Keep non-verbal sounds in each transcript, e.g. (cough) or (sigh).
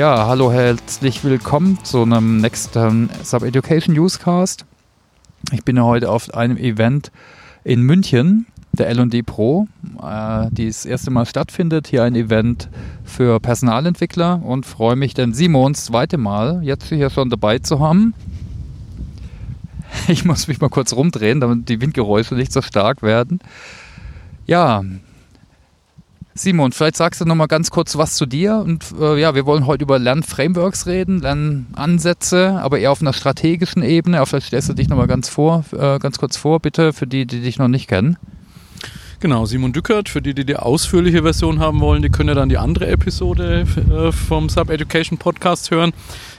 Ja, hallo, herzlich willkommen zu einem nächsten Sub-Education Newscast. Ich bin heute auf einem Event in München, der LD Pro, äh, die das erste Mal stattfindet. Hier ein Event für Personalentwickler und freue mich, den Simons zweite Mal jetzt hier schon dabei zu haben. Ich muss mich mal kurz rumdrehen, damit die Windgeräusche nicht so stark werden. Ja, Simon, vielleicht sagst du noch mal ganz kurz was zu dir. Und äh, ja, wir wollen heute über Lernframeworks reden, Lernansätze, aber eher auf einer strategischen Ebene. Aber vielleicht stellst du dich noch mal ganz, vor, äh, ganz kurz vor, bitte, für die, die dich noch nicht kennen. Genau, Simon Dückert. Für die, die die ausführliche Version haben wollen, die können ja dann die andere Episode äh, vom Sub Education Podcast hören.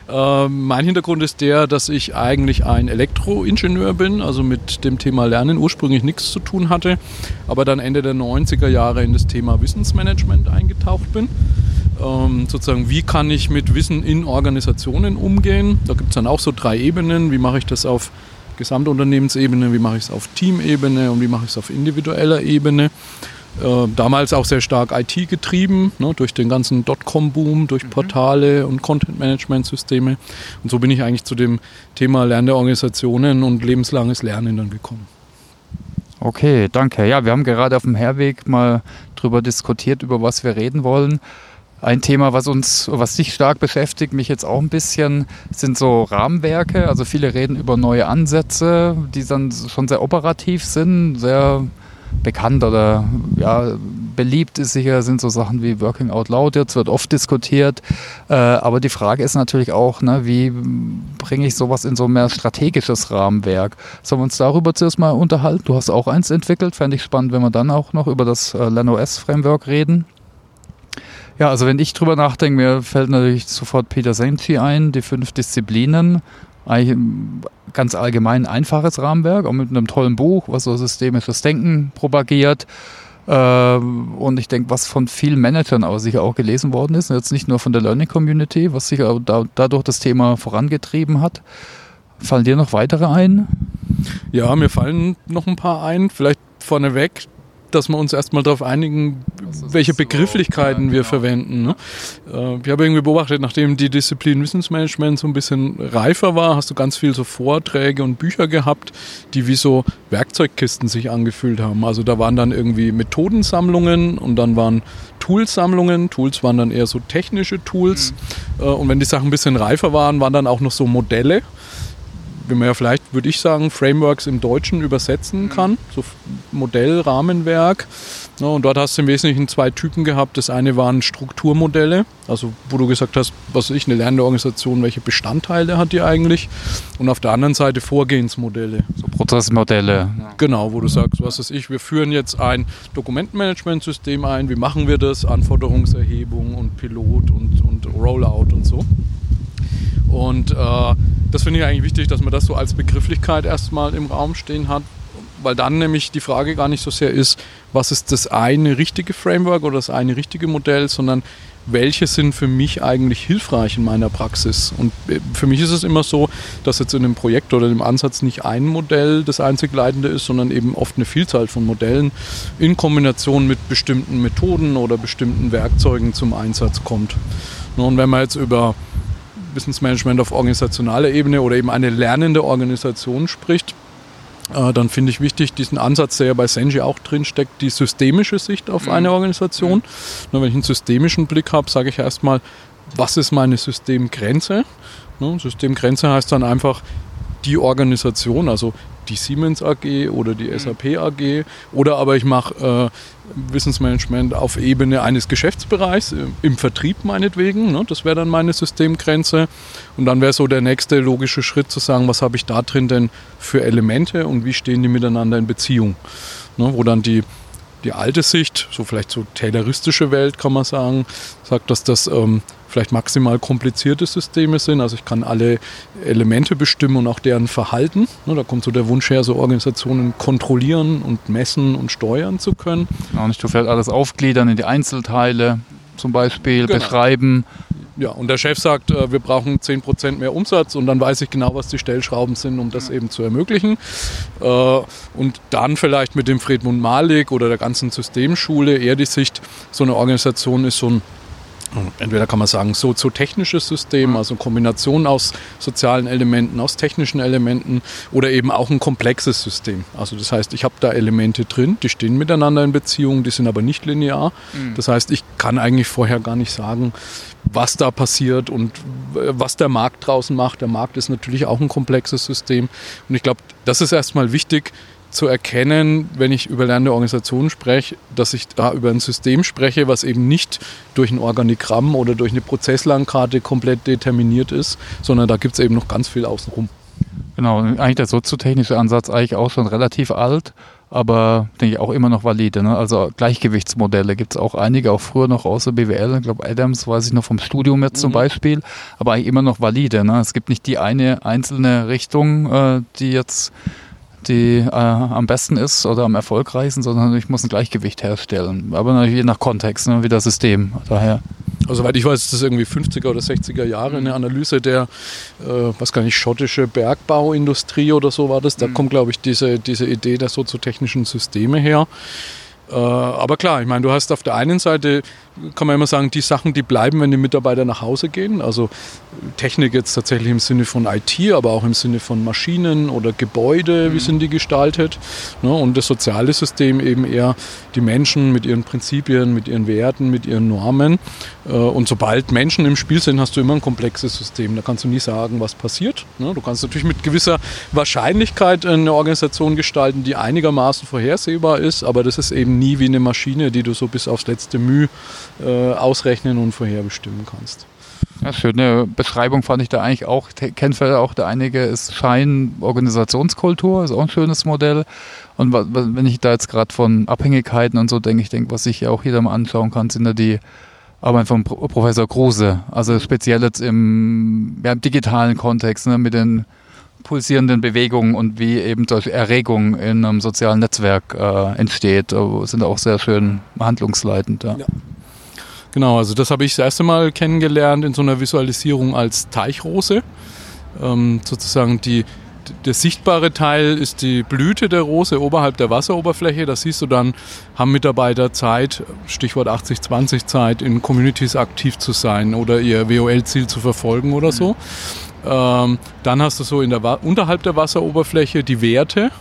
Äh, mein Hintergrund ist der, dass ich eigentlich ein Elektroingenieur bin, also mit dem Thema Lernen ursprünglich nichts zu tun hatte, aber dann Ende der 90er Jahre in das Thema Wissensmanagement eingetaucht bin. Ähm, sozusagen, wie kann ich mit Wissen in Organisationen umgehen? Da gibt es dann auch so drei Ebenen. Wie mache ich das auf Gesamtunternehmensebene, wie mache ich es auf Teamebene und wie mache ich es auf individueller Ebene? Äh, damals auch sehr stark IT getrieben, ne, durch den ganzen Dotcom-Boom, durch mhm. Portale und Content-Management-Systeme. Und so bin ich eigentlich zu dem Thema Lernen Organisationen und lebenslanges Lernen dann gekommen. Okay, danke. Ja, wir haben gerade auf dem Herweg mal darüber diskutiert, über was wir reden wollen. Ein Thema, was uns, was dich stark beschäftigt, mich jetzt auch ein bisschen, sind so Rahmenwerke. Also viele reden über neue Ansätze, die dann schon sehr operativ sind, sehr bekannt oder ja, beliebt ist sicher, sind so Sachen wie Working Out Loud, jetzt wird oft diskutiert. Äh, aber die Frage ist natürlich auch, ne, wie bringe ich sowas in so ein mehr strategisches Rahmenwerk? Sollen wir uns darüber zuerst mal unterhalten? Du hast auch eins entwickelt, fände ich spannend, wenn wir dann auch noch über das äh, LernOS-Framework reden. Ja, also wenn ich drüber nachdenke, mir fällt natürlich sofort Peter Senge ein, die fünf Disziplinen eigentlich ganz allgemein einfaches Rahmenwerk, auch mit einem tollen Buch, was so systemisches Denken propagiert. Ähm, und ich denke, was von vielen Managern auch sicher auch gelesen worden ist, jetzt nicht nur von der Learning Community, was sicher da, dadurch das Thema vorangetrieben hat. Fallen dir noch weitere ein? Ja, mir fallen noch ein paar ein. Vielleicht vorneweg dass wir uns erstmal darauf einigen, welche Begrifflichkeiten so, wir genau. verwenden. Ne? Äh, ich habe irgendwie beobachtet, nachdem die Disziplin Wissensmanagement so ein bisschen reifer war, hast du ganz viel so Vorträge und Bücher gehabt, die wie so Werkzeugkisten sich angefühlt haben. Also da waren dann irgendwie Methodensammlungen und dann waren Toolsammlungen. Tools waren dann eher so technische Tools. Mhm. Äh, und wenn die Sachen ein bisschen reifer waren, waren dann auch noch so Modelle wie man ja vielleicht, würde ich sagen, Frameworks im Deutschen übersetzen mhm. kann, so Modellrahmenwerk. Ja, und dort hast du im Wesentlichen zwei Typen gehabt. Das eine waren Strukturmodelle, also wo du gesagt hast, was weiß ich, eine lernende Organisation, welche Bestandteile hat die eigentlich? Und auf der anderen Seite Vorgehensmodelle. So Prozessmodelle. Genau, wo du sagst, was weiß ich, wir führen jetzt ein Dokumentenmanagementsystem ein, wie machen wir das? Anforderungserhebung und Pilot und, und Rollout und so. Und äh, das finde ich eigentlich wichtig, dass man das so als Begrifflichkeit erstmal im Raum stehen hat, weil dann nämlich die Frage gar nicht so sehr ist, was ist das eine richtige Framework oder das eine richtige Modell, sondern welche sind für mich eigentlich hilfreich in meiner Praxis. Und äh, für mich ist es immer so, dass jetzt in einem Projekt oder im Ansatz nicht ein Modell das einzig leitende ist, sondern eben oft eine Vielzahl von Modellen in Kombination mit bestimmten Methoden oder bestimmten Werkzeugen zum Einsatz kommt. Und wenn man jetzt über Wissensmanagement auf organisationaler Ebene oder eben eine lernende Organisation spricht, äh, dann finde ich wichtig diesen Ansatz, der ja bei Senji auch drin steckt, die systemische Sicht auf mhm. eine Organisation. Mhm. Nur wenn ich einen systemischen Blick habe, sage ich erstmal, was ist meine Systemgrenze? Ne, Systemgrenze heißt dann einfach die Organisation, also die Siemens AG oder die mhm. SAP AG oder aber ich mache äh, Wissensmanagement auf Ebene eines Geschäftsbereichs, äh, im Vertrieb meinetwegen. Ne? Das wäre dann meine Systemgrenze. Und dann wäre so der nächste logische Schritt zu sagen, was habe ich da drin denn für Elemente und wie stehen die miteinander in Beziehung. Ne? Wo dann die die alte Sicht, so vielleicht so tayloristische Welt kann man sagen, sagt, dass das ähm, vielleicht maximal komplizierte Systeme sind. Also ich kann alle Elemente bestimmen und auch deren Verhalten. Ne, da kommt so der Wunsch her, so Organisationen kontrollieren und messen und steuern zu können. Genau, nicht du vielleicht alles aufgliedern in die Einzelteile zum Beispiel, genau. beschreiben. Ja, und der Chef sagt, äh, wir brauchen 10% mehr Umsatz und dann weiß ich genau, was die Stellschrauben sind, um das eben zu ermöglichen. Äh, und dann vielleicht mit dem Friedmund Malik oder der ganzen Systemschule eher die Sicht, so eine Organisation ist so ein entweder kann man sagen, soziotechnisches System, also Kombination aus sozialen Elementen, aus technischen Elementen oder eben auch ein komplexes System. Also das heißt, ich habe da Elemente drin, die stehen miteinander in Beziehung, die sind aber nicht linear. Mhm. Das heißt, ich kann eigentlich vorher gar nicht sagen, was da passiert und was der Markt draußen macht. Der Markt ist natürlich auch ein komplexes System. Und ich glaube, das ist erstmal wichtig, zu erkennen, wenn ich über lernende Organisationen spreche, dass ich da über ein System spreche, was eben nicht durch ein Organigramm oder durch eine Prozesslandkarte komplett determiniert ist, sondern da gibt es eben noch ganz viel außenrum. Genau, eigentlich der soziotechnische Ansatz eigentlich auch schon relativ alt, aber denke ich auch immer noch valide. Ne? Also Gleichgewichtsmodelle gibt es auch einige, auch früher noch aus der BWL. Ich glaube, Adams weiß ich noch vom Studium jetzt mhm. zum Beispiel, aber eigentlich immer noch valide. Ne? Es gibt nicht die eine einzelne Richtung, äh, die jetzt die äh, am besten ist oder am erfolgreichsten, sondern ich muss ein Gleichgewicht herstellen. Aber natürlich je nach Kontext, ne, wie das System. Daher. Also, soweit ich weiß, ist das irgendwie 50er oder 60er Jahre eine Analyse der, äh, was gar nicht, schottische Bergbauindustrie oder so war das. Da mhm. kommt, glaube ich, diese, diese Idee der soziotechnischen Systeme her. Äh, aber klar, ich meine, du hast auf der einen Seite, kann man immer sagen, die Sachen, die bleiben, wenn die Mitarbeiter nach Hause gehen. Also Technik jetzt tatsächlich im Sinne von IT, aber auch im Sinne von Maschinen oder Gebäude, mhm. wie sind die gestaltet. Ne? Und das soziale System eben eher die Menschen mit ihren Prinzipien, mit ihren Werten, mit ihren Normen. Äh, und sobald Menschen im Spiel sind, hast du immer ein komplexes System. Da kannst du nie sagen, was passiert. Ne? Du kannst natürlich mit gewisser Wahrscheinlichkeit eine Organisation gestalten, die einigermaßen vorhersehbar ist, aber das ist eben nie wie eine Maschine, die du so bis aufs letzte Mühe äh, ausrechnen und vorherbestimmen kannst. Ja, schöne Beschreibung fand ich da eigentlich auch. Vielleicht auch der einige, ist Schein Organisationskultur, ist auch ein schönes Modell. Und wenn ich da jetzt gerade von Abhängigkeiten und so denke, ich denke, was sich ja auch jeder mal anschauen kann, sind ja die Arbeit von Professor Kruse. Also speziell jetzt im, ja, im digitalen Kontext, ne, mit den pulsierenden Bewegungen und wie eben durch Erregung in einem sozialen Netzwerk äh, entsteht, äh, sind auch sehr schön handlungsleitend. Ja. ja. Genau, also das habe ich das erste Mal kennengelernt in so einer Visualisierung als Teichrose. Ähm, sozusagen die, der sichtbare Teil ist die Blüte der Rose oberhalb der Wasseroberfläche. Da siehst du dann, haben Mitarbeiter Zeit, Stichwort 80-20 Zeit, in Communities aktiv zu sein oder ihr WOL-Ziel zu verfolgen oder so. Ähm, dann hast du so in der, unterhalb der Wasseroberfläche die Werte.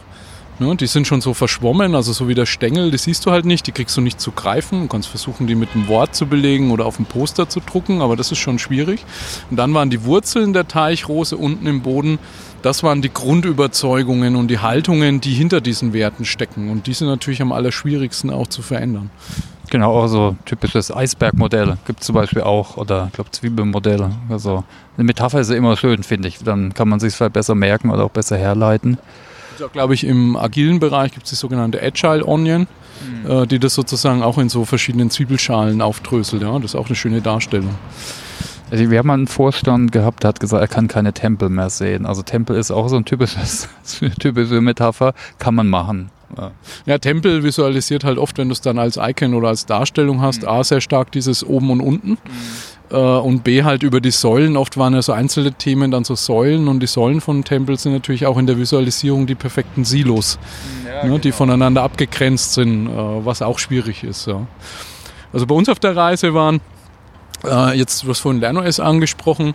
Ne, die sind schon so verschwommen, also so wie der Stängel, die siehst du halt nicht, die kriegst du nicht zu greifen. Du kannst versuchen, die mit einem Wort zu belegen oder auf dem Poster zu drucken, aber das ist schon schwierig. Und dann waren die Wurzeln der Teichrose unten im Boden. Das waren die Grundüberzeugungen und die Haltungen, die hinter diesen Werten stecken. Und die sind natürlich am allerschwierigsten auch zu verändern. Genau, auch so typisches Eisbergmodell gibt es zum Beispiel auch oder ich glaube Zwiebelmodelle. Also eine Metapher ist ja immer schön, finde ich. Dann kann man sich vielleicht besser merken oder auch besser herleiten. Ja, glaube ich, im agilen Bereich gibt es die sogenannte Agile Onion, mhm. äh, die das sozusagen auch in so verschiedenen Zwiebelschalen aufdröselt. Ja? Das ist auch eine schöne Darstellung. Also wir haben einen Vorstand gehabt, der hat gesagt, er kann keine Tempel mehr sehen. Also Tempel ist auch so ein typisches, (laughs) typische Metapher, kann man machen. Ja. ja, Tempel visualisiert halt oft, wenn du es dann als Icon oder als Darstellung hast, mhm. A, sehr stark dieses oben und unten. Mhm. Äh, und B halt über die Säulen. Oft waren ja so einzelne Themen dann so Säulen und die Säulen von Tempel sind natürlich auch in der Visualisierung die perfekten Silos, ja, ne, genau. die voneinander abgegrenzt sind, äh, was auch schwierig ist. Ja. Also bei uns auf der Reise waren äh, jetzt, du hast vorhin LernOS angesprochen,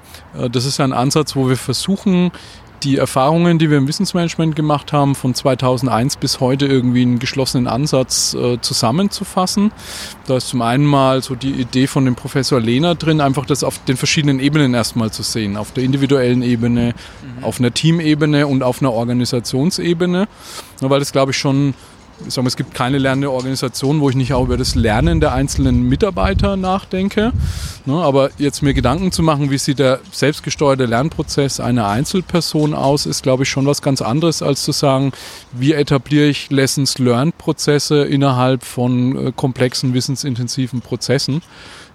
das ist ein Ansatz, wo wir versuchen, die Erfahrungen, die wir im Wissensmanagement gemacht haben, von 2001 bis heute irgendwie einen geschlossenen Ansatz äh, zusammenzufassen. Da ist zum einen mal so die Idee von dem Professor Lehner drin, einfach das auf den verschiedenen Ebenen erstmal zu sehen. Auf der individuellen Ebene, mhm. auf einer Teamebene und auf einer Organisationsebene. Weil das, glaube ich, schon ich sage mal, es gibt keine lernende Organisation, wo ich nicht auch über das Lernen der einzelnen Mitarbeiter nachdenke. Ne, aber jetzt mir Gedanken zu machen, wie sieht der selbstgesteuerte Lernprozess einer Einzelperson aus, ist, glaube ich, schon was ganz anderes, als zu sagen, wie etabliere ich Lessons-Learn-Prozesse innerhalb von äh, komplexen, wissensintensiven Prozessen.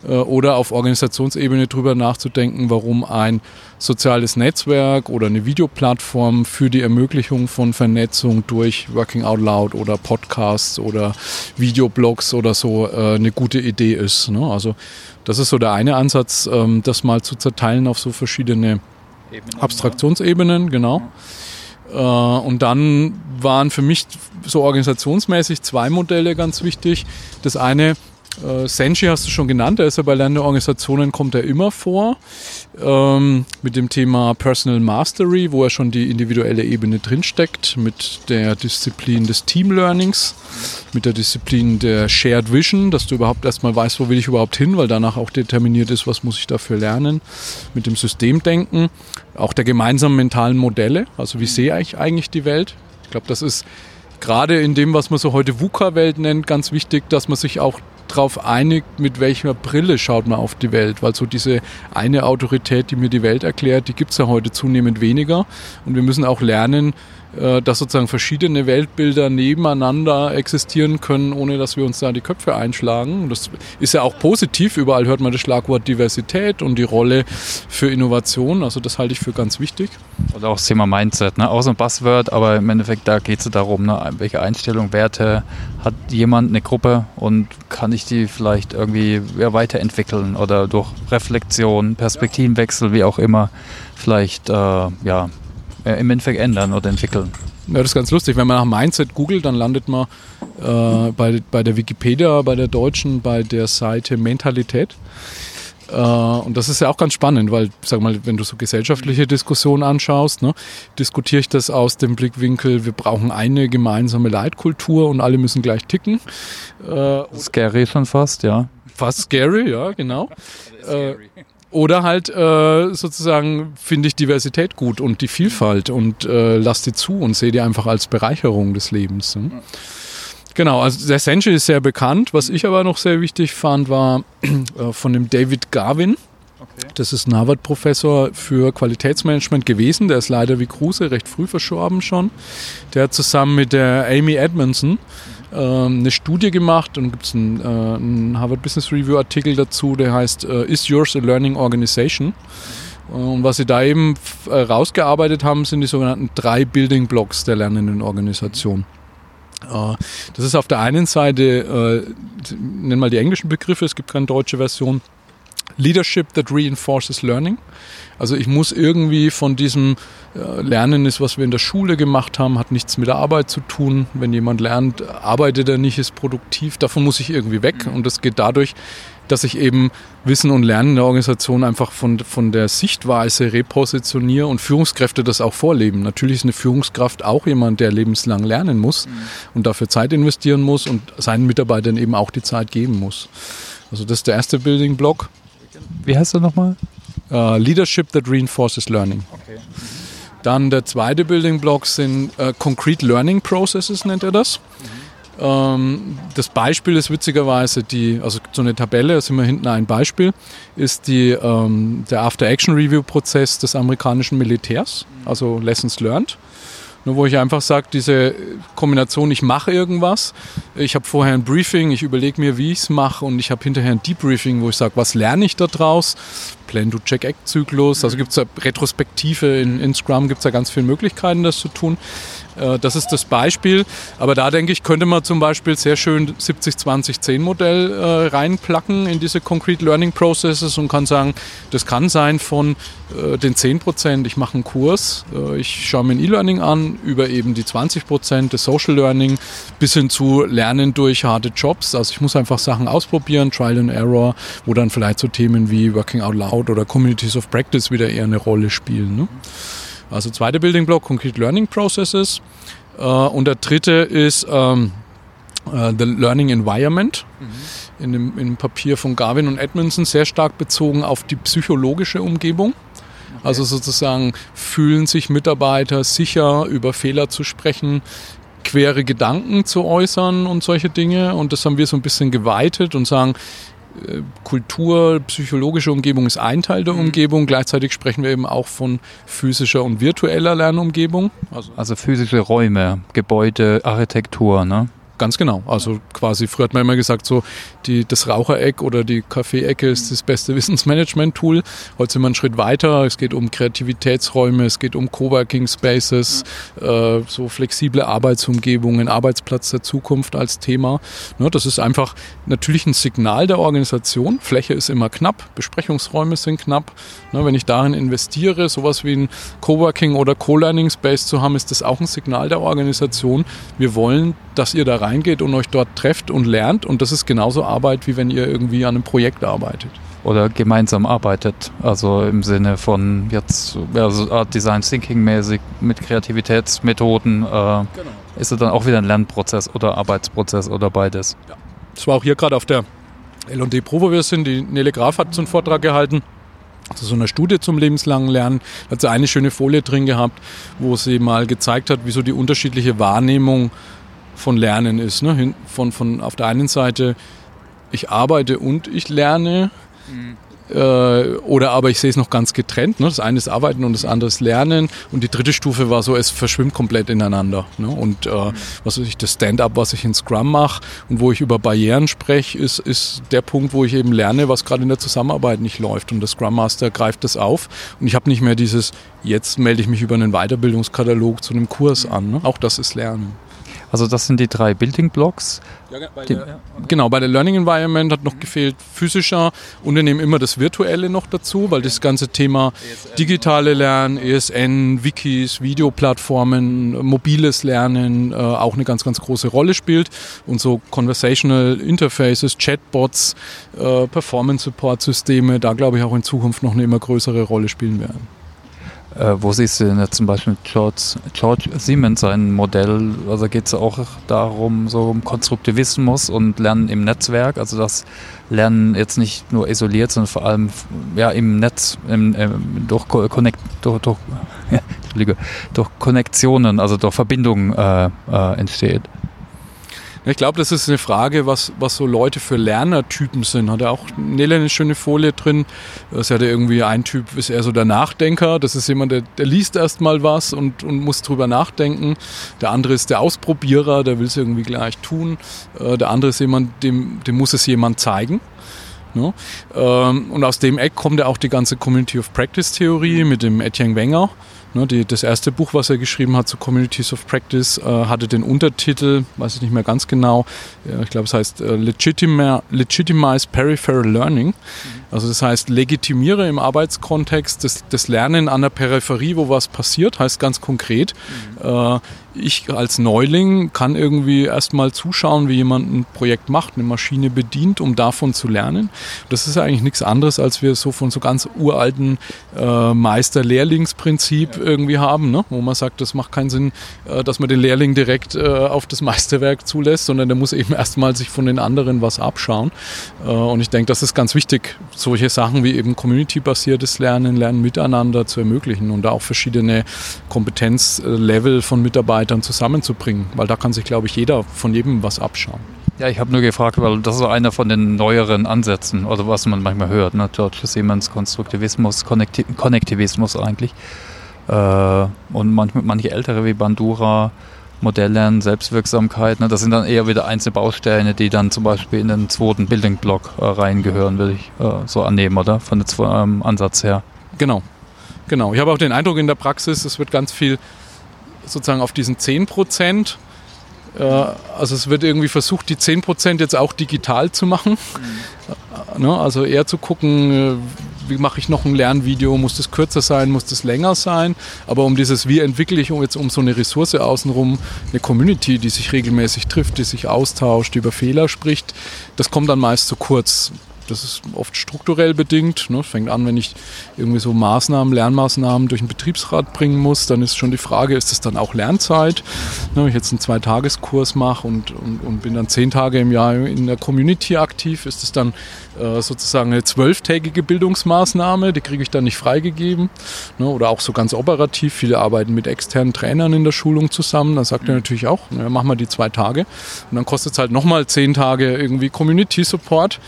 Äh, oder auf Organisationsebene drüber nachzudenken, warum ein soziales Netzwerk oder eine Videoplattform für die Ermöglichung von Vernetzung durch Working Out Loud oder Podcasts oder Videoblogs oder so äh, eine gute Idee ist. Ne? Also das ist so der eine Ansatz, ähm, das mal zu zerteilen auf so verschiedene Ebenen, Abstraktionsebenen, genau. Ja. Äh, und dann waren für mich so organisationsmäßig zwei Modelle ganz wichtig. Das eine Äh, Senshi hast du schon genannt, der ist ja bei Lernende kommt er immer vor. Ähm, mit dem Thema Personal Mastery, wo er schon die individuelle Ebene drinsteckt, mit der Disziplin des Team Learnings, mit der Disziplin der Shared Vision, dass du überhaupt erstmal weißt, wo will ich überhaupt hin, weil danach auch determiniert ist, was muss ich dafür lernen, mit dem Systemdenken, auch der gemeinsamen mentalen Modelle, also wie sehe ich eigentlich die Welt. Ich glaube, das ist gerade in dem, was man so heute VUCA-Welt nennt, ganz wichtig, dass man sich auch darauf einigt, mit welcher Brille schaut man auf die Welt. Weil so diese eine Autorität, die mir die Welt erklärt, die gibt es ja heute zunehmend weniger. Und wir müssen auch lernen, dass sozusagen verschiedene Weltbilder nebeneinander existieren können, ohne dass wir uns da die Köpfe einschlagen. Das ist ja auch positiv. Überall hört man das Schlagwort Diversität und die Rolle für Innovation. Also das halte ich für ganz wichtig. Oder auch das Thema Mindset, ne? auch so ein Buzzword, aber im Endeffekt da geht es darum, ne? welche Einstellung, Werte hat jemand, eine Gruppe und kann ich die vielleicht irgendwie weiterentwickeln oder durch Reflexion, Perspektivenwechsel, wie auch immer, vielleicht äh, ja, äh, im Endeffekt ändern oder entwickeln. Ja, das ist ganz lustig. Wenn man nach Mindset googelt, dann landet man äh, bei, bei der Wikipedia, bei der deutschen, bei der Seite Mentalität. Äh, und das ist ja auch ganz spannend, weil, sag mal, wenn du so gesellschaftliche Diskussionen anschaust, ne, diskutiere ich das aus dem Blickwinkel, wir brauchen eine gemeinsame Leitkultur und alle müssen gleich ticken. Äh, scary schon fast, ja. Fast scary, ja, genau. Äh, oder halt äh, sozusagen finde ich Diversität gut und die Vielfalt und äh, lass die zu und sehe die einfach als Bereicherung des Lebens. Ne? Genau, also der Essential ist sehr bekannt. Was ich aber noch sehr wichtig fand, war (clears throat) äh, von dem David Garvin. Okay. Das ist ein Harvard-Professor für Qualitätsmanagement gewesen. Der ist leider wie Kruse recht früh verstorben schon. Der hat zusammen mit der Amy Edmondson ähm, eine Studie gemacht und gibt es einen, äh, einen, Harvard Business Review Artikel dazu, der heißt äh, Is Yours a Learning Organization? Und was sie da eben äh, rausgearbeitet haben, sind die sogenannten drei Building Blocks der lernenden Organisation. Das ist auf der einen Seite, nennen mal die englischen Begriffe, es gibt keine deutsche Version. Leadership that reinforces learning. Also ich muss irgendwie von diesem äh, Lernen ist, was wir in der Schule gemacht haben, hat nichts mit der Arbeit zu tun. Wenn jemand lernt, arbeitet er nicht, ist produktiv. Davon muss ich irgendwie weg. Mhm. Und das geht dadurch, dass ich eben Wissen und Lernen in der Organisation einfach von, von der Sichtweise repositioniere und Führungskräfte das auch vorleben. Natürlich ist eine Führungskraft auch jemand, der lebenslang lernen muss mhm. und dafür Zeit investieren muss und seinen Mitarbeitern eben auch die Zeit geben muss. Also das ist der erste Building Block. Wie heißt er nochmal? Uh, Leadership that reinforces learning. Okay. Dann der zweite Building Block sind uh, Concrete Learning Processes, nennt er das. Mhm. Ähm, das Beispiel ist witzigerweise die, also so eine Tabelle, da sind wir hinten ein Beispiel, ist die, ähm, der After-Action-Review-Prozess des amerikanischen Militärs, also Lessons Learned. Nur wo ich einfach sage, diese Kombination, ich mache irgendwas, ich habe vorher ein Briefing, ich überlege mir, wie ich es mache und ich habe hinterher ein Debriefing, wo ich sage, was lerne ich da draus? Plan-to-Check-Act-Zyklus, also gibt es ja Retrospektive, in, in Scrum gibt es ja ganz viele Möglichkeiten, das zu tun. Äh, das ist das Beispiel. Aber da denke ich, könnte man zum Beispiel sehr schön 70-20-10-Modell äh, reinplacken in diese Concrete Learning Processes und kann sagen, das kann sein von äh, den 10 Prozent, ich mache einen Kurs, äh, ich schaue mir ein E-Learning an, über eben die 20 Prozent des Social Learning bis hin zu Lernen durch harte Jobs. Also ich muss einfach Sachen ausprobieren, Trial and Error, wo dann vielleicht so Themen wie Working Out Loud oder Communities of Practice wieder eher eine Rolle spielen. Ne? Also zweiter Building Block, Concrete Learning Processes. Äh, und der dritte ist ähm, äh, The Learning Environment. Mhm. In, dem, in dem Papier von Garvin und Edmondson sehr stark bezogen auf die psychologische Umgebung. Okay. Also sozusagen fühlen sich Mitarbeiter sicher, über Fehler zu sprechen, quere Gedanken zu äußern und solche Dinge. Und das haben wir so ein bisschen geweitet und sagen, Kultur, psychologische Umgebung ist ein Teil der mhm. Umgebung. Gleichzeitig sprechen wir eben auch von physischer und virtueller Lernumgebung. Also, also physische Räume, Gebäude, Architektur, ne? Ganz genau. Also quasi, früher hat man immer gesagt, so die, das Rauchereck oder die Kaffeeecke ist das beste (laughs) Wissensmanagement-Tool. Heute sind wir einen Schritt weiter. Es geht um Kreativitätsräume, es geht um Coworking Spaces, äh, so flexible Arbeitsumgebungen, Arbeitsplatz der Zukunft als Thema. Ne, das ist einfach natürlich ein Signal der Organisation. Fläche ist immer knapp, Besprechungsräume sind knapp. Ne, wenn ich darin investiere, sowas wie ein Coworking oder Co-Learning Space zu haben, ist das auch ein Signal der Organisation. Wir wollen, dass ihr da rein reingeht und euch dort trefft und lernt. Und das ist genauso Arbeit, wie wenn ihr irgendwie an einem Projekt arbeitet. Oder gemeinsam arbeitet. Also im Sinne von jetzt also Art Design Thinking mäßig mit Kreativitätsmethoden. Äh, genau. Ist es dann auch wieder ein Lernprozess oder Arbeitsprozess oder beides? Ja. Das war auch hier gerade auf der L&D Pro, wo wir sind. Die Nele Graf hat so einen Vortrag gehalten zu so einer Studie zum lebenslangen Lernen. Da hat sie eine schöne Folie drin gehabt, wo sie mal gezeigt hat, wieso die unterschiedliche Wahrnehmung von Lernen ist. Ne? Von, von auf der einen Seite, ich arbeite und ich lerne. Mhm. Äh, oder aber ich sehe es noch ganz getrennt. Ne? Das eine ist Arbeiten und das andere ist Lernen. Und die dritte Stufe war so, es verschwimmt komplett ineinander. Ne? Und äh, was weiß ich, das Stand-up, was ich in Scrum mache und wo ich über Barrieren spreche, ist, ist der Punkt, wo ich eben lerne, was gerade in der Zusammenarbeit nicht läuft. Und der Scrum Master greift das auf. Und ich habe nicht mehr dieses, jetzt melde ich mich über einen Weiterbildungskatalog zu einem Kurs an. Ne? Auch das ist Lernen. Also das sind die drei Building Blocks. Ja, bei der, ja, Genau, bei der Learning Environment hat noch mhm. gefehlt physischer und wir nehmen immer das Virtuelle noch dazu, weil das ganze Thema ESN, digitale Lernen, ESN, Wikis, Videoplattformen, mobiles Lernen äh, auch eine ganz, ganz große Rolle spielt und so Conversational Interfaces, Chatbots, äh, Performance Support Systeme, da glaube ich auch in Zukunft noch eine immer größere Rolle spielen werden. Äh, wo siehst du denn jetzt zum Beispiel George, George Siemens sein Modell? Also geht es auch darum, so um Konstruktivismus und Lernen im Netzwerk, also das Lernen jetzt nicht nur isoliert, sondern vor allem ja, im Netz, im, im, durch, Connect, durch, durch, (laughs) durch Konnektionen, also durch Verbindungen äh, äh, entsteht. Ich glaube, das ist eine Frage, was, was so Leute für Lernertypen sind. Hat er auch Nele eine schöne Folie drin. Das hat er irgendwie ein Typ, ist eher so der Nachdenker. Das ist jemand, der, der liest erstmal was und, und muss drüber nachdenken. Der andere ist der Ausprobierer, der will es irgendwie gleich tun. Äh, der andere ist jemand, dem, dem muss es jemand zeigen. Ne? Und aus dem Eck kommt ja auch die ganze Community of Practice Theorie mit dem Etienne Wenger. Ne, die, das erste Buch, was er geschrieben hat zu Communities of Practice, äh, hatte den Untertitel, weiß ich nicht mehr ganz genau, ich glaube es heißt äh, Legitimize Peripheral Learning. Mhm. Also das heißt, legitimiere im Arbeitskontext das, das, Lernen an der Peripherie, wo was passiert, heißt ganz konkret, mhm. äh, ich als Neuling kann irgendwie erstmal zuschauen, wie jemand ein Projekt macht, eine Maschine bedient, um davon zu lernen. Das ist eigentlich nichts anderes, als wir so von so ganz uralten äh, Meister-Lehrlingsprinzip ja. irgendwie haben, ne? wo man sagt, das macht keinen Sinn, äh, dass man den Lehrling direkt äh, auf das Meisterwerk zulässt, sondern der muss eben erstmal sich von den anderen was abschauen. Äh, und ich denke, das ist ganz wichtig, solche Sachen wie eben community-basiertes Lernen, Lernen miteinander zu ermöglichen und da auch verschiedene Kompetenzlevel von Mitarbeitern zusammenzubringen, weil da kann sich, glaube ich, jeder von jedem was abschauen. Ja, ich habe nur gefragt, weil das ist einer von den neueren Ansätzen oder was man manchmal hört, ne? George Siemens Konstruktivismus, Konnekti Konnektivismus eigentlich. Äh, und manch, manche ältere wie Bandura Modelllernen, Selbstwirksamkeit, ne, das sind dann eher wieder einzelne Bausteine, die dann zum Beispiel in den zweiten Building Block äh, reingehören, würde ich äh, so annehmen, oder? Von dem ähm, Ansatz her. Genau. Genau. Ich habe auch den Eindruck in der Praxis, es wird ganz viel sozusagen auf diesen 10 Prozent. Äh, also es wird irgendwie versucht, die 10 Prozent jetzt auch digital zu machen. Mhm. Ne, also eher zu gucken, äh, wie mache ich noch ein Lernvideo, muss das kürzer sein, muss das länger sein, aber um dieses, wie entwickle ich jetzt um so eine Ressource außenrum, eine Community, die sich regelmäßig trifft, die sich austauscht, über Fehler spricht, das kommt dann meist zu kurz. Das ist oft strukturell bedingt. Ne? Fängt an, wenn ich irgendwie so Maßnahmen, Lernmaßnahmen durch den Betriebsrat bringen muss, dann ist schon die Frage, ist das dann auch Lernzeit? Ne? Wenn ich jetzt einen Zweitageskurs mache und, und, und bin dann zehn Tage im Jahr in der Community aktiv, ist das dann äh, sozusagen eine zwölftägige Bildungsmaßnahme, die kriege ich dann nicht freigegeben. Ne? Oder auch so ganz operativ, viele arbeiten mit externen Trainern in der Schulung zusammen. Da sagt er natürlich auch, ja, mach mal die zwei Tage. Und dann kostet es halt nochmal zehn Tage irgendwie Community Support,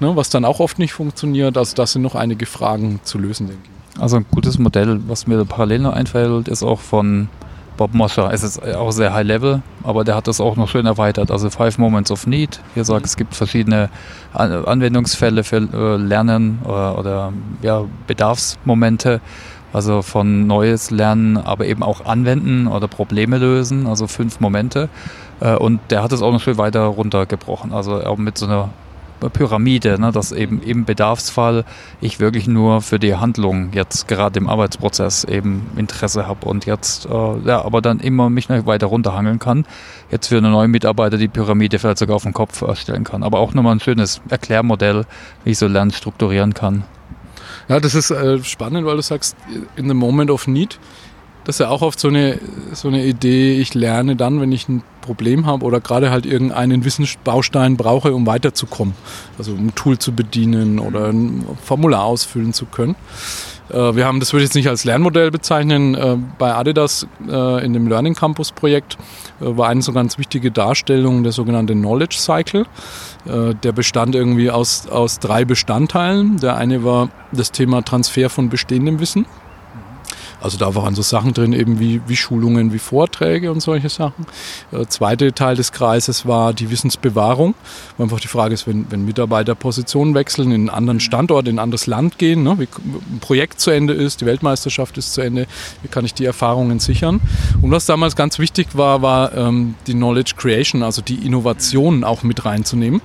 ne? was dann auch oft nicht funktioniert. Also das sind noch einige Fragen zu lösen, denke ich. Also ein gutes Modell, was mir parallel noch einfällt, ist auch von Bob Mosher. Es ist auch sehr high level, aber der hat das auch noch schön erweitert. Also Five Moments of Need. Hier sagt, es gibt verschiedene Anwendungsfälle für äh, Lernen oder, oder ja, Bedarfsmomente. Also von neues Lernen, aber eben auch anwenden oder Probleme lösen. Also fünf Momente. Äh, und der hat es auch noch schön weiter runtergebrochen. Also auch mit so einer Pyramide, ne, dass eben im Bedarfsfall ich wirklich nur für die Handlung jetzt gerade im Arbeitsprozess eben Interesse habe und jetzt äh, ja, aber dann immer mich noch weiter runterhangeln kann. Jetzt für einen neuen Mitarbeiter die Pyramide vielleicht sogar auf den Kopf erstellen kann. Aber auch nochmal ein schönes Erklärmodell, wie ich so Lernen strukturieren kann. Ja, das ist äh, spannend, weil du sagst, in the moment of need das ist ja auch oft so eine, so eine Idee, ich lerne dann, wenn ich ein Problem habe oder gerade halt irgendeinen Wissensbaustein brauche, um weiterzukommen. Also um ein Tool zu bedienen oder ein Formular ausfüllen zu können. Äh, wir haben, das würde ich jetzt nicht als Lernmodell bezeichnen, äh, bei Adidas äh, in dem Learning Campus Projekt war eine so ganz wichtige Darstellung der sogenannte Knowledge Cycle. Der bestand irgendwie aus, aus drei Bestandteilen. Der eine war das Thema Transfer von bestehendem Wissen. Also da waren so Sachen drin, eben wie, wie Schulungen, wie Vorträge und solche Sachen. Der zweite Teil des Kreises war die Wissensbewahrung, wo einfach die Frage ist, wenn, wenn Mitarbeiter Positionen wechseln, in einen anderen Standort, in ein anderes Land gehen, ne, wie ein Projekt zu Ende ist, die Weltmeisterschaft ist zu Ende, wie kann ich die Erfahrungen sichern. Und was damals ganz wichtig war, war ähm, die Knowledge Creation, also die Innovationen auch mit reinzunehmen.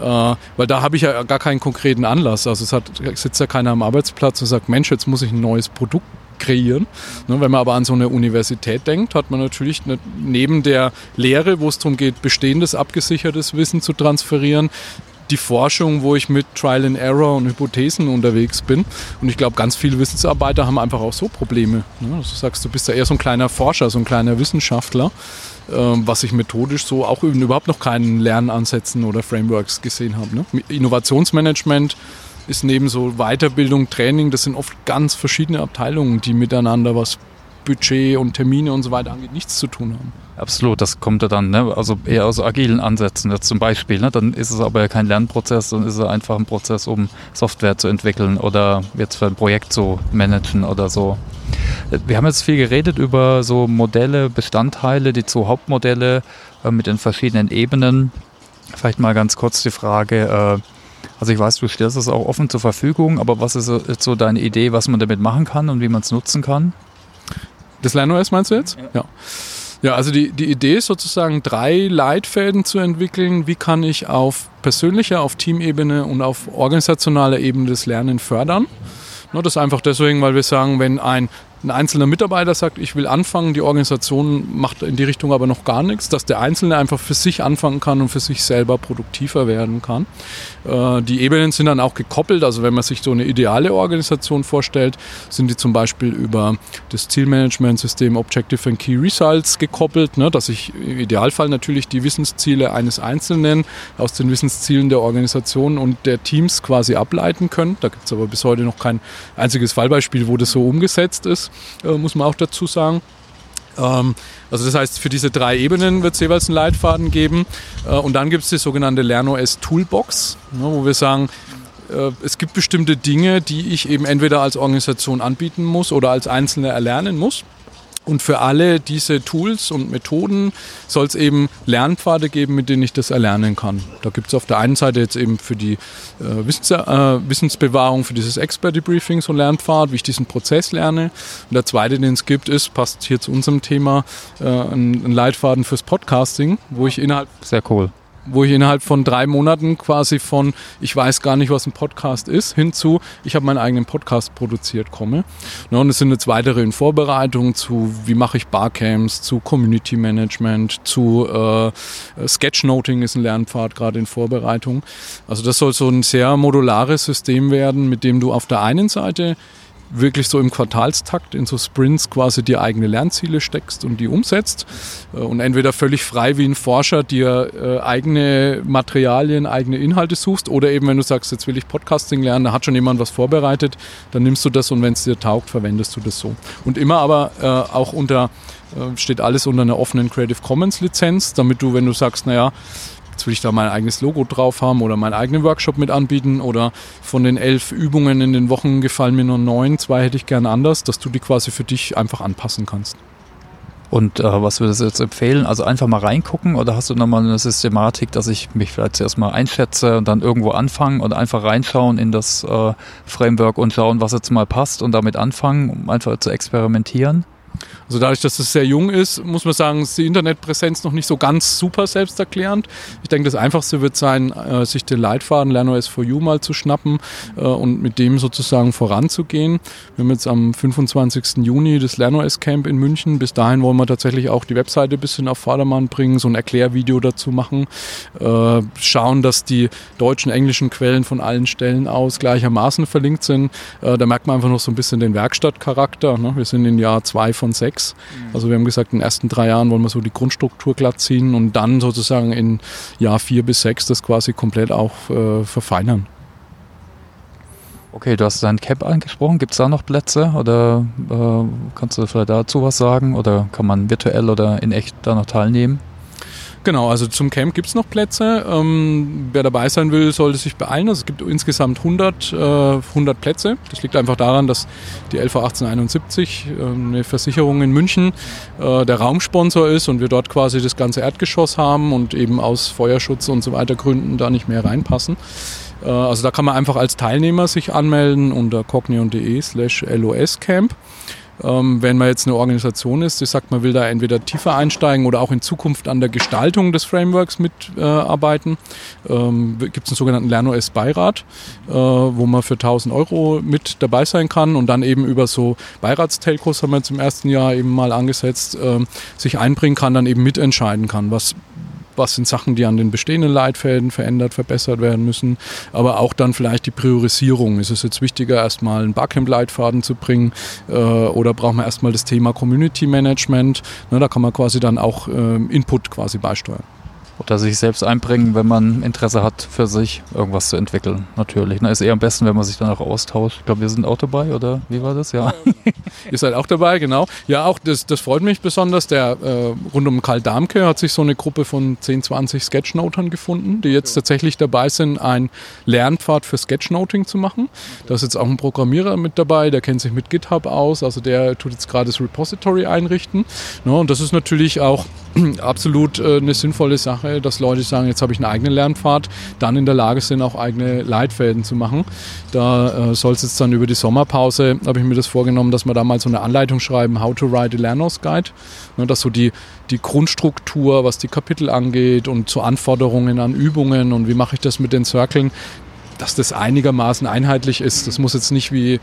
Uh, weil da habe ich ja gar keinen konkreten Anlass. Also es hat, sitzt ja keiner am Arbeitsplatz und sagt, Mensch, jetzt muss ich ein neues Produkt kreieren. Ne, wenn man aber an so eine Universität denkt, hat man natürlich ne, neben der Lehre, wo es darum geht, bestehendes, abgesichertes Wissen zu transferieren, die Forschung, wo ich mit Trial and Error und Hypothesen unterwegs bin. Und ich glaube, ganz viele Wissensarbeiter haben einfach auch so Probleme. Ne? Du sagst, du bist ja eher so ein kleiner Forscher, so ein kleiner Wissenschaftler, ähm, was ich methodisch so auch überhaupt noch keinen Lernansätzen oder Frameworks gesehen habe. Ne? Innovationsmanagement ist neben so Weiterbildung, Training, das sind oft ganz verschiedene Abteilungen, die miteinander was Budget und Termine und so weiter angeht, nichts zu tun haben. Absolut, das kommt ja dann, ne? also eher aus agilen Ansätzen jetzt zum Beispiel. Ne? Dann ist es aber ja kein Lernprozess, dann ist es einfach ein Prozess, um Software zu entwickeln oder jetzt für ein Projekt zu managen oder so. Wir haben jetzt viel geredet über so Modelle, Bestandteile, die zwei Hauptmodelle äh, mit den verschiedenen Ebenen. Vielleicht mal ganz kurz die Frage, äh, also ich weiß, du stellst es auch offen zur Verfügung, aber was ist jetzt so deine Idee, was man damit machen kann und wie man es nutzen kann? Das LernOS meinst du jetzt? Ja. ja. Ja, also die, die Idee ist sozusagen, drei Leitfäden zu entwickeln. Wie kann ich auf persönlicher, auf Teamebene und auf organisationaler Ebene das Lernen fördern? Das ist einfach deswegen, weil wir sagen, wenn ein ein einzelner Mitarbeiter sagt, ich will anfangen, die Organisation macht in die Richtung aber noch gar nichts, dass der Einzelne einfach für sich anfangen kann und für sich selber produktiver werden kann. Äh, die Ebenen sind dann auch gekoppelt, also wenn man sich so eine ideale Organisation vorstellt, sind die zum Beispiel über das Zielmanagementsystem Objective and Key Results gekoppelt, ne, dass ich im Idealfall natürlich die Wissensziele eines Einzelnen aus den Wissenszielen der Organisation und der Teams quasi ableiten können. Da gibt es aber bis heute noch kein einziges Fallbeispiel, wo das so umgesetzt ist äh, muss man auch dazu sagen. Ähm, also das heißt, für diese drei Ebenen wird es jeweils einen Leitfaden geben. Äh, und dann gibt es die sogenannte LernOS Toolbox, ne, wo wir sagen, äh, es gibt bestimmte Dinge, die ich eben entweder als Organisation anbieten muss oder als Einzelner erlernen muss. Und für alle diese Tools und Methoden soll es eben Lernpfade geben, mit denen ich das erlernen kann. Da gibt es auf der einen Seite jetzt eben für die äh, Wissens, äh, Wissensbewahrung, für dieses Expert Debriefing so einen Lernpfad, wie ich diesen Prozess lerne. Und der zweite, den es gibt, ist, passt hier zu unserem Thema, äh, ein, ein Leitfaden fürs Podcasting, wo ich innerhalb... Sehr cool wo ich innerhalb von drei Monaten quasi von ich weiß gar nicht, was ein Podcast ist, hinzu ich habe meinen eigenen Podcast produziert komme. Ja, und es sind jetzt weitere in Vorbereitung zu, wie mache ich Barcamps, zu Community Management, zu äh, Sketchnoting ist ein Lernpfad gerade in Vorbereitung. Also das soll so ein sehr modulares System werden, mit dem du auf der einen Seite wirklich so im Quartalstakt in so Sprints quasi die eigene Lernziele steckst und die umsetzt äh, und entweder völlig frei wie ein Forscher dir äh, eigene Materialien, eigene Inhalte suchst oder eben wenn du sagst, jetzt will ich Podcasting lernen, da hat schon jemand was vorbereitet, dann nimmst du das und wenn es dir taugt, verwendest du das so. Und immer aber äh, auch unter steht alles unter einer offenen Creative Commons Lizenz, damit du, wenn du sagst, naja, Jetzt will ich da mein eigenes Logo drauf haben oder meinen eigenen Workshop mit anbieten oder von den elf Übungen in den Wochen gefallen mir nur neun, zwei hätte ich gerne anders, dass du die quasi für dich einfach anpassen kannst. Und äh, was würdest du jetzt empfehlen? Also einfach mal reingucken oder hast du nochmal eine Systematik, dass ich mich vielleicht zuerst mal einschätze und dann irgendwo anfangen oder einfach reinschauen in das äh, Framework und schauen, was jetzt mal passt und damit anfangen, um einfach zu experimentieren? Also dadurch, dass es sehr jung ist, muss man sagen, ist die Internetpräsenz noch nicht so ganz super selbsterklärend. Ich denke, das Einfachste wird sein, äh, sich den Leitfaden LernOS for You mal zu schnappen äh, und mit dem sozusagen voranzugehen. Wir haben jetzt am 25. Juni das LernOS Camp in München. Bis dahin wollen wir tatsächlich auch die Webseite ein bisschen auf Vordermann bringen, so ein Erklärvideo dazu machen, äh, schauen, dass die deutschen, englischen Quellen von allen Stellen aus gleichermaßen verlinkt sind. Da merkt man einfach noch so ein bisschen den Werkstattcharakter. Ne? Wir sind in Jahr zwei von sechs sechs. Also wir haben gesagt, in den ersten drei Jahren wollen wir so die Grundstruktur glatt ziehen und dann sozusagen in Jahr vier bis sechs das quasi komplett auch äh, verfeinern. Okay, du hast dein Cap angesprochen. Gibt es da noch Plätze oder äh, kannst du vielleicht dazu was sagen oder kann man virtuell oder in echt da noch teilnehmen? Genau, also zum Camp gibt es noch Plätze. Ähm, wer dabei sein will, sollte sich beeilen. Also es gibt insgesamt 100, äh, 100 Plätze. Das liegt einfach daran, dass die LV 1871, äh, eine Versicherung in München, äh, der Raumsponsor ist und wir dort quasi das ganze Erdgeschoss haben und eben aus Feuerschutz und so weiter Gründen da nicht mehr reinpassen. Äh, also da kann man einfach als Teilnehmer sich anmelden unter cognion.de slash loscamp. Ähm, wenn man jetzt eine Organisation ist, die sagt, man will da entweder tiefer einsteigen oder auch in Zukunft an der Gestaltung des Frameworks mitarbeiten, äh, ähm, gibt es einen sogenannten LernOS-Beirat, äh, wo man für 1000 Euro mit dabei sein kann und dann eben über so Beiratstelcos haben wir jetzt im ersten Jahr eben mal angesetzt, äh, sich einbringen kann, dann eben mitentscheiden kann, was was sind Sachen, die an den bestehenden Leitfäden verändert, verbessert werden müssen, aber auch dann vielleicht die Priorisierung. Ist es jetzt wichtiger, erstmal einen Barcamp-Leitfaden zu bringen äh, oder braucht man erstmal das Thema Community Management? Ne, da kann man quasi dann auch äh, Input quasi beisteuern. Oder sich selbst einbringen, wenn man Interesse hat, für sich irgendwas zu entwickeln. Natürlich. Na, ist eher am besten, wenn man sich dann auch austauscht. Ich glaube, wir sind auch dabei, oder wie war das? Ja. Ihr seid auch dabei, genau. Ja, auch das, das freut mich besonders. Der äh, rund um Karl Damke hat sich so eine Gruppe von 10, 20 Sketchnotern gefunden, die jetzt tatsächlich dabei sind, einen Lernpfad für Sketchnoting zu machen. Da ist jetzt auch ein Programmierer mit dabei, der kennt sich mit GitHub aus. Also der tut jetzt gerade das Repository einrichten. Ja, und das ist natürlich auch (clears throat) absolut äh, eine sinnvolle Sache, dass Leute sagen, jetzt habe ich einen eigenen Lernpfad, dann in der Lage sind, auch eigene Leitfäden zu machen. Da äh, soll es jetzt dann über die Sommerpause, habe ich mir das vorgenommen, dass wir da mal so eine Anleitung schreiben, How to Write a Learner's Guide. Ne, dass so die, die Grundstruktur, was die Kapitel angeht und zu Anforderungen an Übungen und wie mache ich das mit den Circlen, dass das einigermaßen einheitlich ist. Das muss jetzt nicht wie,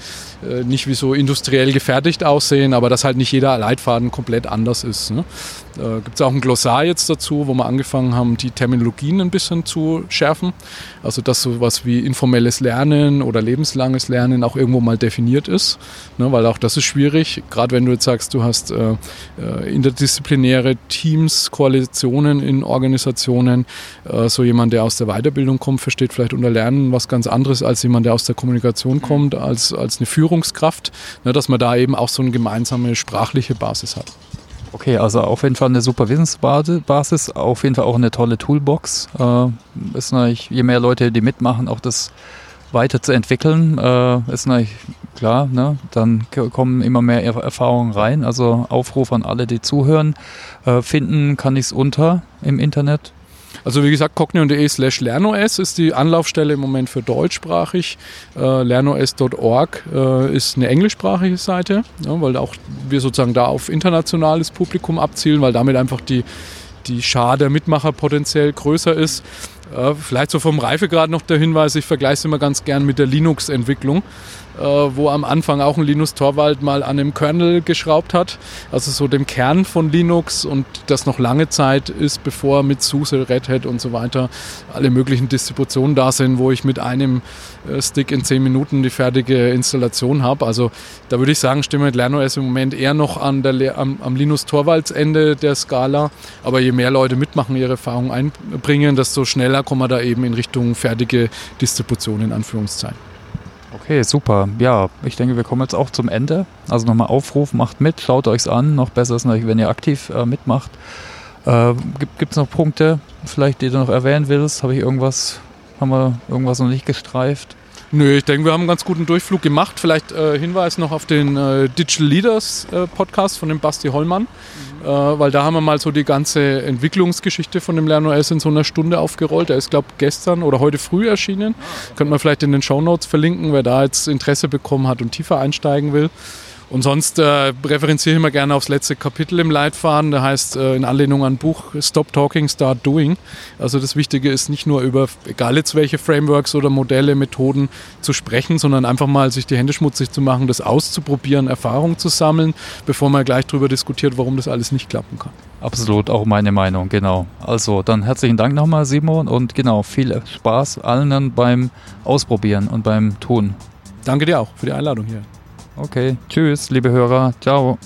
nicht wie so industriell gefertigt aussehen, aber dass halt nicht jeder Leitfaden komplett anders ist. Ne? Äh, Gibt es auch ein Glossar jetzt dazu, wo wir angefangen haben, die Terminologien ein bisschen zu schärfen. Also dass sowas wie informelles Lernen oder lebenslanges Lernen auch irgendwo mal definiert ist. Ne? Weil auch das ist schwierig, gerade wenn du jetzt sagst, du hast äh, äh, interdisziplinäre Teams, Koalitionen in Organisationen. Äh, so jemand, der aus der Weiterbildung kommt, versteht vielleicht unter Lernen was ganz anderes als jemand, der aus der Kommunikation mhm. kommt, als, als eine Führungskraft. Ne? Dass man da eben auch so eine gemeinsame sprachliche Basis hat. Okay, also auf jeden Fall eine super Wissensbasis, auf jeden Fall auch eine tolle Toolbox. Äh, ist natürlich, je mehr Leute, die mitmachen, auch das weiterzuentwickeln, äh, ist natürlich klar, ne? dann kommen immer mehr Erfahrungen rein. Also Aufruf an alle, die zuhören. Äh, finden kann ich es unter im Internet. Also wie gesagt, cognion.de slash lernos ist die Anlaufstelle im Moment für deutschsprachig. Äh, lernos.org äh, ist eine englischsprachige Seite, ja, weil auch wir sozusagen da auf internationales Publikum abzielen, weil damit einfach die, die Schar der Mitmacher potenziell größer ist. Äh, vielleicht so vom Reifegrad noch der Hinweis, ich vergleiche es immer ganz gern mit der Linux-Entwicklung. Äh, wo am Anfang auch ein Linus Torwald mal an dem Kernel geschraubt hat, also so dem Kern von Linux und das noch lange Zeit ist, bevor mit SUSE, Red Hat und so weiter alle möglichen Distributionen da sind, wo ich mit einem äh, Stick in 10 Minuten die fertige Installation habe. Also da würde ich sagen, stimme mit LernOS im Moment eher noch an der, am, am Linus Torvalds Ende der Skala, aber je mehr Leute mitmachen, ihre Erfahrungen einbringen, desto schneller kommen wir da eben in Richtung fertige Distribution in Anführungszeichen. Okay, super. Ja, ich denke, wir kommen jetzt auch zum Ende. Also nochmal Aufruf, macht mit, schaut euch's an. Noch besser ist natürlich, wenn ihr aktiv äh, mitmacht. Äh, Gibt es noch Punkte, vielleicht, die du noch erwähnen willst? Habe ich irgendwas, haben wir irgendwas noch nicht gestreift? Nö, ich denke, wir haben einen ganz guten Durchflug gemacht. Vielleicht äh, Hinweis noch auf den äh, Digital Leaders äh, Podcast von dem Basti Hollmann. Mhm äh, weil da haben wir mal so die ganze Entwicklungsgeschichte von dem LernOS in so einer Stunde aufgerollt. Der ist, glaube ich, gestern oder heute früh erschienen. Ah, Könnte man vielleicht in den Show Notes verlinken, wer da jetzt Interesse bekommen hat und tiefer einsteigen will. Und sonst äh, referenziere ich immer gerne aufs letzte Kapitel im Leitfaden. Da heißt äh, in Anlehnung an Buch Stop Talking, Start Doing. Also das Wichtige ist nicht nur über, egal jetzt welche Frameworks oder Modelle, Methoden zu sprechen, sondern einfach mal sich die Hände schmutzig zu machen, das auszuprobieren, Erfahrung zu sammeln, bevor man gleich darüber diskutiert, warum das alles nicht klappen kann. Absolut, auch meine Meinung, genau. Also dann herzlichen Dank nochmal, Simon, und genau, viel Spaß allen beim Ausprobieren und beim Tun. Danke dir auch für die Einladung hier. Okay, tschüss, liebe Hörer. Ciao.